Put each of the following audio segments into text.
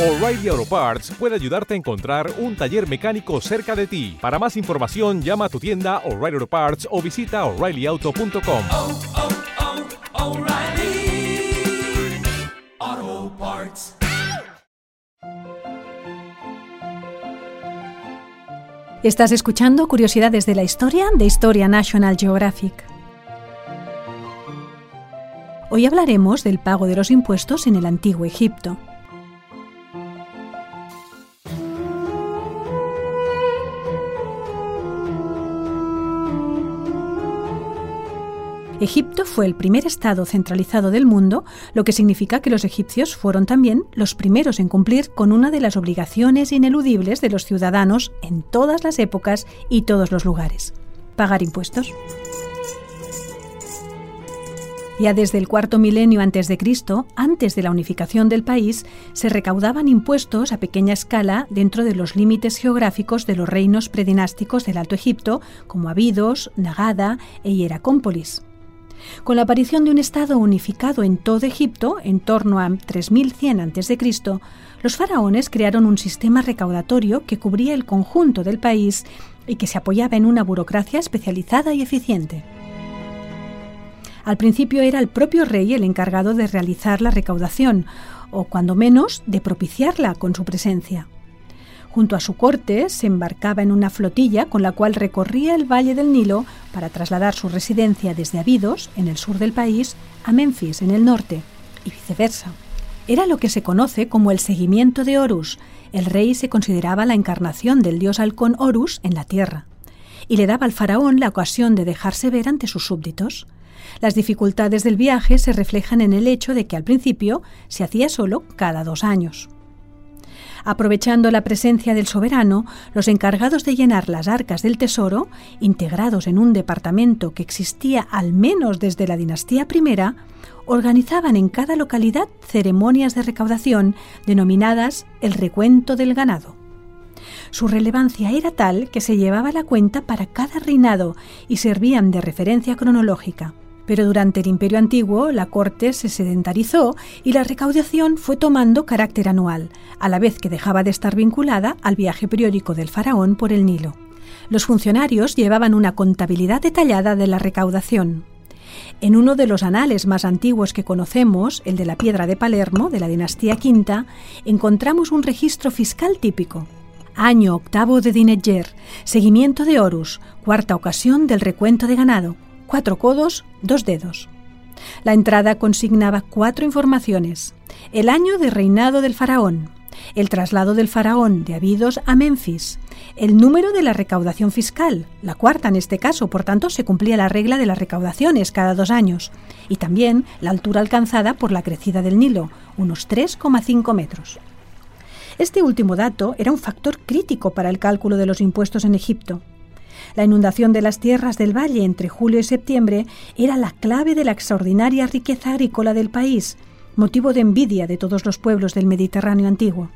O'Reilly Auto Parts puede ayudarte a encontrar un taller mecánico cerca de ti. Para más información, llama a tu tienda O'Reilly Auto Parts o visita oreillyauto.com. oh, oh, Parts. Estás escuchando Curiosidades de la Historia de Historia National Geographic. Hoy hablaremos del pago de los impuestos en el antiguo Egipto. Egipto fue el primer estado centralizado del mundo, lo que significa que los egipcios fueron también los primeros en cumplir con una de las obligaciones ineludibles de los ciudadanos en todas las épocas y todos los lugares, pagar impuestos. Ya desde el cuarto milenio antes de Cristo, antes de la unificación del país, se recaudaban impuestos a pequeña escala dentro de los límites geográficos de los reinos predinásticos del Alto Egipto, como Abidos, Nagada e Hieracómpolis. Con la aparición de un Estado unificado en todo Egipto, en torno a 3100 a.C., los faraones crearon un sistema recaudatorio que cubría el conjunto del país y que se apoyaba en una burocracia especializada y eficiente. Al principio era el propio rey el encargado de realizar la recaudación, o cuando menos de propiciarla con su presencia. Junto a su corte se embarcaba en una flotilla con la cual recorría el valle del Nilo para trasladar su residencia desde Abidos, en el sur del país, a Memphis, en el norte, y viceversa. Era lo que se conoce como el seguimiento de Horus. El rey se consideraba la encarnación del dios halcón Horus en la tierra, y le daba al faraón la ocasión de dejarse ver ante sus súbditos. Las dificultades del viaje se reflejan en el hecho de que al principio se hacía solo cada dos años. Aprovechando la presencia del soberano, los encargados de llenar las arcas del tesoro, integrados en un departamento que existía al menos desde la dinastía I, organizaban en cada localidad ceremonias de recaudación denominadas el recuento del ganado. Su relevancia era tal que se llevaba la cuenta para cada reinado y servían de referencia cronológica. Pero durante el Imperio Antiguo la corte se sedentarizó y la recaudación fue tomando carácter anual, a la vez que dejaba de estar vinculada al viaje periódico del faraón por el Nilo. Los funcionarios llevaban una contabilidad detallada de la recaudación. En uno de los anales más antiguos que conocemos, el de la Piedra de Palermo, de la dinastía V, encontramos un registro fiscal típico. Año octavo de Dinetjer, seguimiento de Horus, cuarta ocasión del recuento de ganado, cuatro codos, dos dedos. La entrada consignaba cuatro informaciones. El año de reinado del faraón, el traslado del faraón de Abidos a Memphis, el número de la recaudación fiscal, la cuarta en este caso, por tanto se cumplía la regla de las recaudaciones cada dos años, y también la altura alcanzada por la crecida del Nilo, unos 3,5 metros. Este último dato era un factor crítico para el cálculo de los impuestos en Egipto. La inundación de las tierras del valle entre julio y septiembre era la clave de la extraordinaria riqueza agrícola del país, motivo de envidia de todos los pueblos del Mediterráneo antiguo.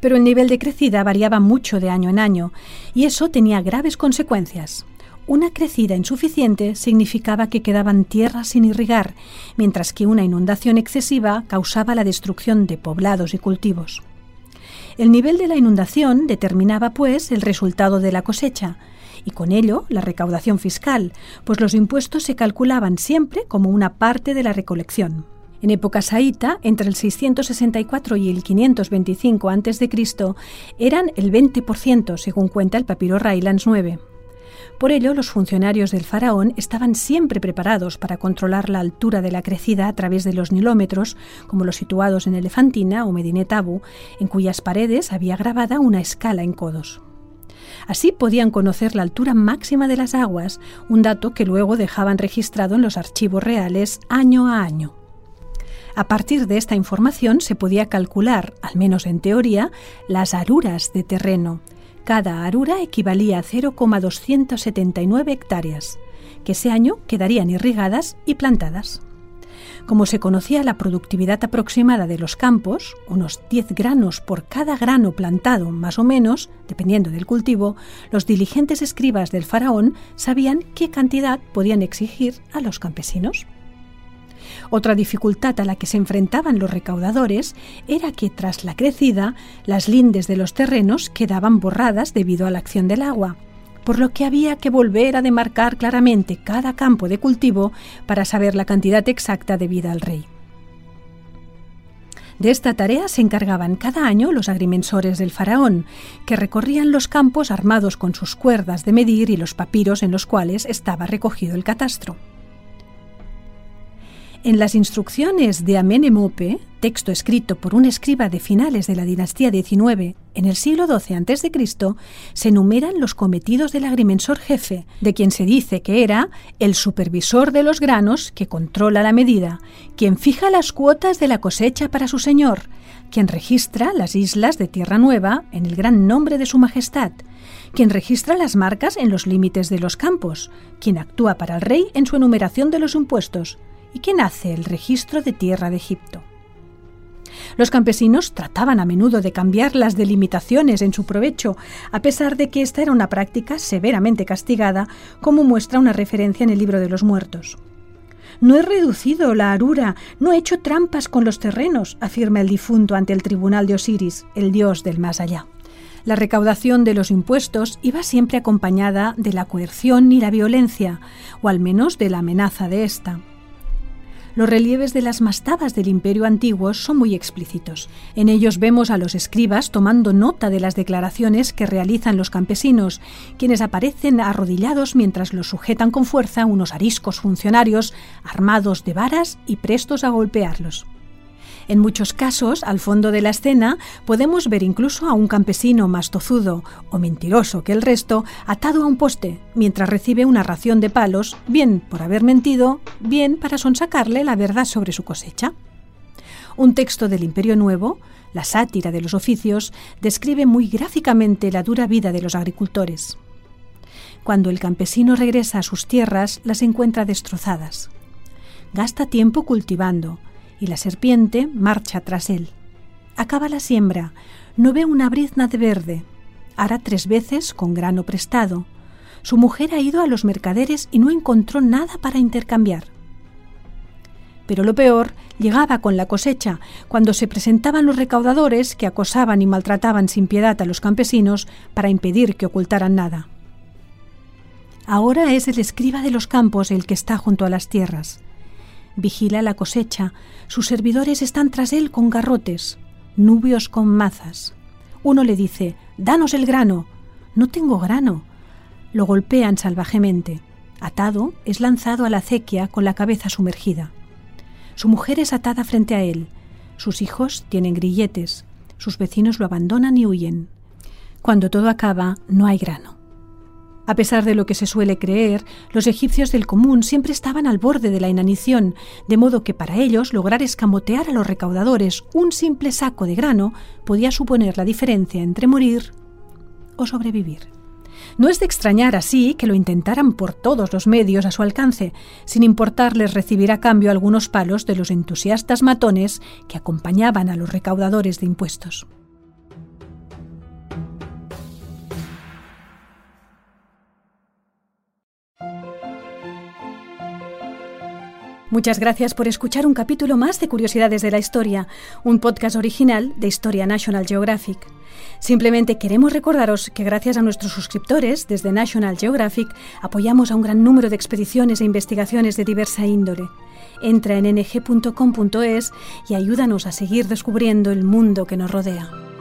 Pero el nivel de crecida variaba mucho de año en año, y eso tenía graves consecuencias. Una crecida insuficiente significaba que quedaban tierras sin irrigar, mientras que una inundación excesiva causaba la destrucción de poblados y cultivos. El nivel de la inundación determinaba, pues, el resultado de la cosecha y con ello la recaudación fiscal, pues los impuestos se calculaban siempre como una parte de la recolección. En época saíta, entre el 664 y el 525 a.C., eran el 20%, según cuenta el papiro Raylands 9. Por ello, los funcionarios del faraón estaban siempre preparados para controlar la altura de la crecida a través de los nilómetros, como los situados en Elefantina o Medinet Abu, en cuyas paredes había grabada una escala en codos. Así podían conocer la altura máxima de las aguas, un dato que luego dejaban registrado en los archivos reales año a año. A partir de esta información se podía calcular, al menos en teoría, las aruras de terreno, cada arura equivalía a 0,279 hectáreas, que ese año quedarían irrigadas y plantadas. Como se conocía la productividad aproximada de los campos, unos 10 granos por cada grano plantado más o menos, dependiendo del cultivo, los diligentes escribas del faraón sabían qué cantidad podían exigir a los campesinos. Otra dificultad a la que se enfrentaban los recaudadores era que tras la crecida las lindes de los terrenos quedaban borradas debido a la acción del agua, por lo que había que volver a demarcar claramente cada campo de cultivo para saber la cantidad exacta debida al rey. De esta tarea se encargaban cada año los agrimensores del faraón, que recorrían los campos armados con sus cuerdas de medir y los papiros en los cuales estaba recogido el catastro. En las instrucciones de Amenemope, texto escrito por un escriba de finales de la dinastía XIX en el siglo XII a.C., se enumeran los cometidos del agrimensor jefe, de quien se dice que era el supervisor de los granos que controla la medida, quien fija las cuotas de la cosecha para su señor, quien registra las islas de Tierra Nueva en el gran nombre de su majestad, quien registra las marcas en los límites de los campos, quien actúa para el rey en su enumeración de los impuestos, y quien hace el registro de tierra de Egipto. Los campesinos trataban a menudo de cambiar las delimitaciones en su provecho, a pesar de que esta era una práctica severamente castigada, como muestra una referencia en el libro de los muertos. No he reducido la arura, no he hecho trampas con los terrenos, afirma el difunto ante el tribunal de Osiris, el dios del más allá. La recaudación de los impuestos iba siempre acompañada de la coerción y la violencia, o al menos de la amenaza de esta. Los relieves de las mastabas del imperio antiguo son muy explícitos. En ellos vemos a los escribas tomando nota de las declaraciones que realizan los campesinos, quienes aparecen arrodillados mientras los sujetan con fuerza unos ariscos funcionarios armados de varas y prestos a golpearlos. En muchos casos, al fondo de la escena, podemos ver incluso a un campesino más tozudo o mentiroso que el resto atado a un poste, mientras recibe una ración de palos, bien por haber mentido, bien para sonsacarle la verdad sobre su cosecha. Un texto del Imperio Nuevo, la sátira de los oficios, describe muy gráficamente la dura vida de los agricultores. Cuando el campesino regresa a sus tierras, las encuentra destrozadas. Gasta tiempo cultivando, y la serpiente marcha tras él. Acaba la siembra, no ve una brizna de verde. Hará tres veces con grano prestado. Su mujer ha ido a los mercaderes y no encontró nada para intercambiar. Pero lo peor llegaba con la cosecha, cuando se presentaban los recaudadores que acosaban y maltrataban sin piedad a los campesinos para impedir que ocultaran nada. Ahora es el escriba de los campos el que está junto a las tierras vigila la cosecha, sus servidores están tras él con garrotes, nubios con mazas. Uno le dice, Danos el grano. No tengo grano. Lo golpean salvajemente. Atado, es lanzado a la acequia con la cabeza sumergida. Su mujer es atada frente a él. Sus hijos tienen grilletes. Sus vecinos lo abandonan y huyen. Cuando todo acaba, no hay grano. A pesar de lo que se suele creer, los egipcios del común siempre estaban al borde de la inanición, de modo que para ellos lograr escamotear a los recaudadores un simple saco de grano podía suponer la diferencia entre morir o sobrevivir. No es de extrañar así que lo intentaran por todos los medios a su alcance, sin importarles recibir a cambio algunos palos de los entusiastas matones que acompañaban a los recaudadores de impuestos. Muchas gracias por escuchar un capítulo más de Curiosidades de la Historia, un podcast original de Historia National Geographic. Simplemente queremos recordaros que gracias a nuestros suscriptores desde National Geographic apoyamos a un gran número de expediciones e investigaciones de diversa índole. Entra en ng.com.es y ayúdanos a seguir descubriendo el mundo que nos rodea.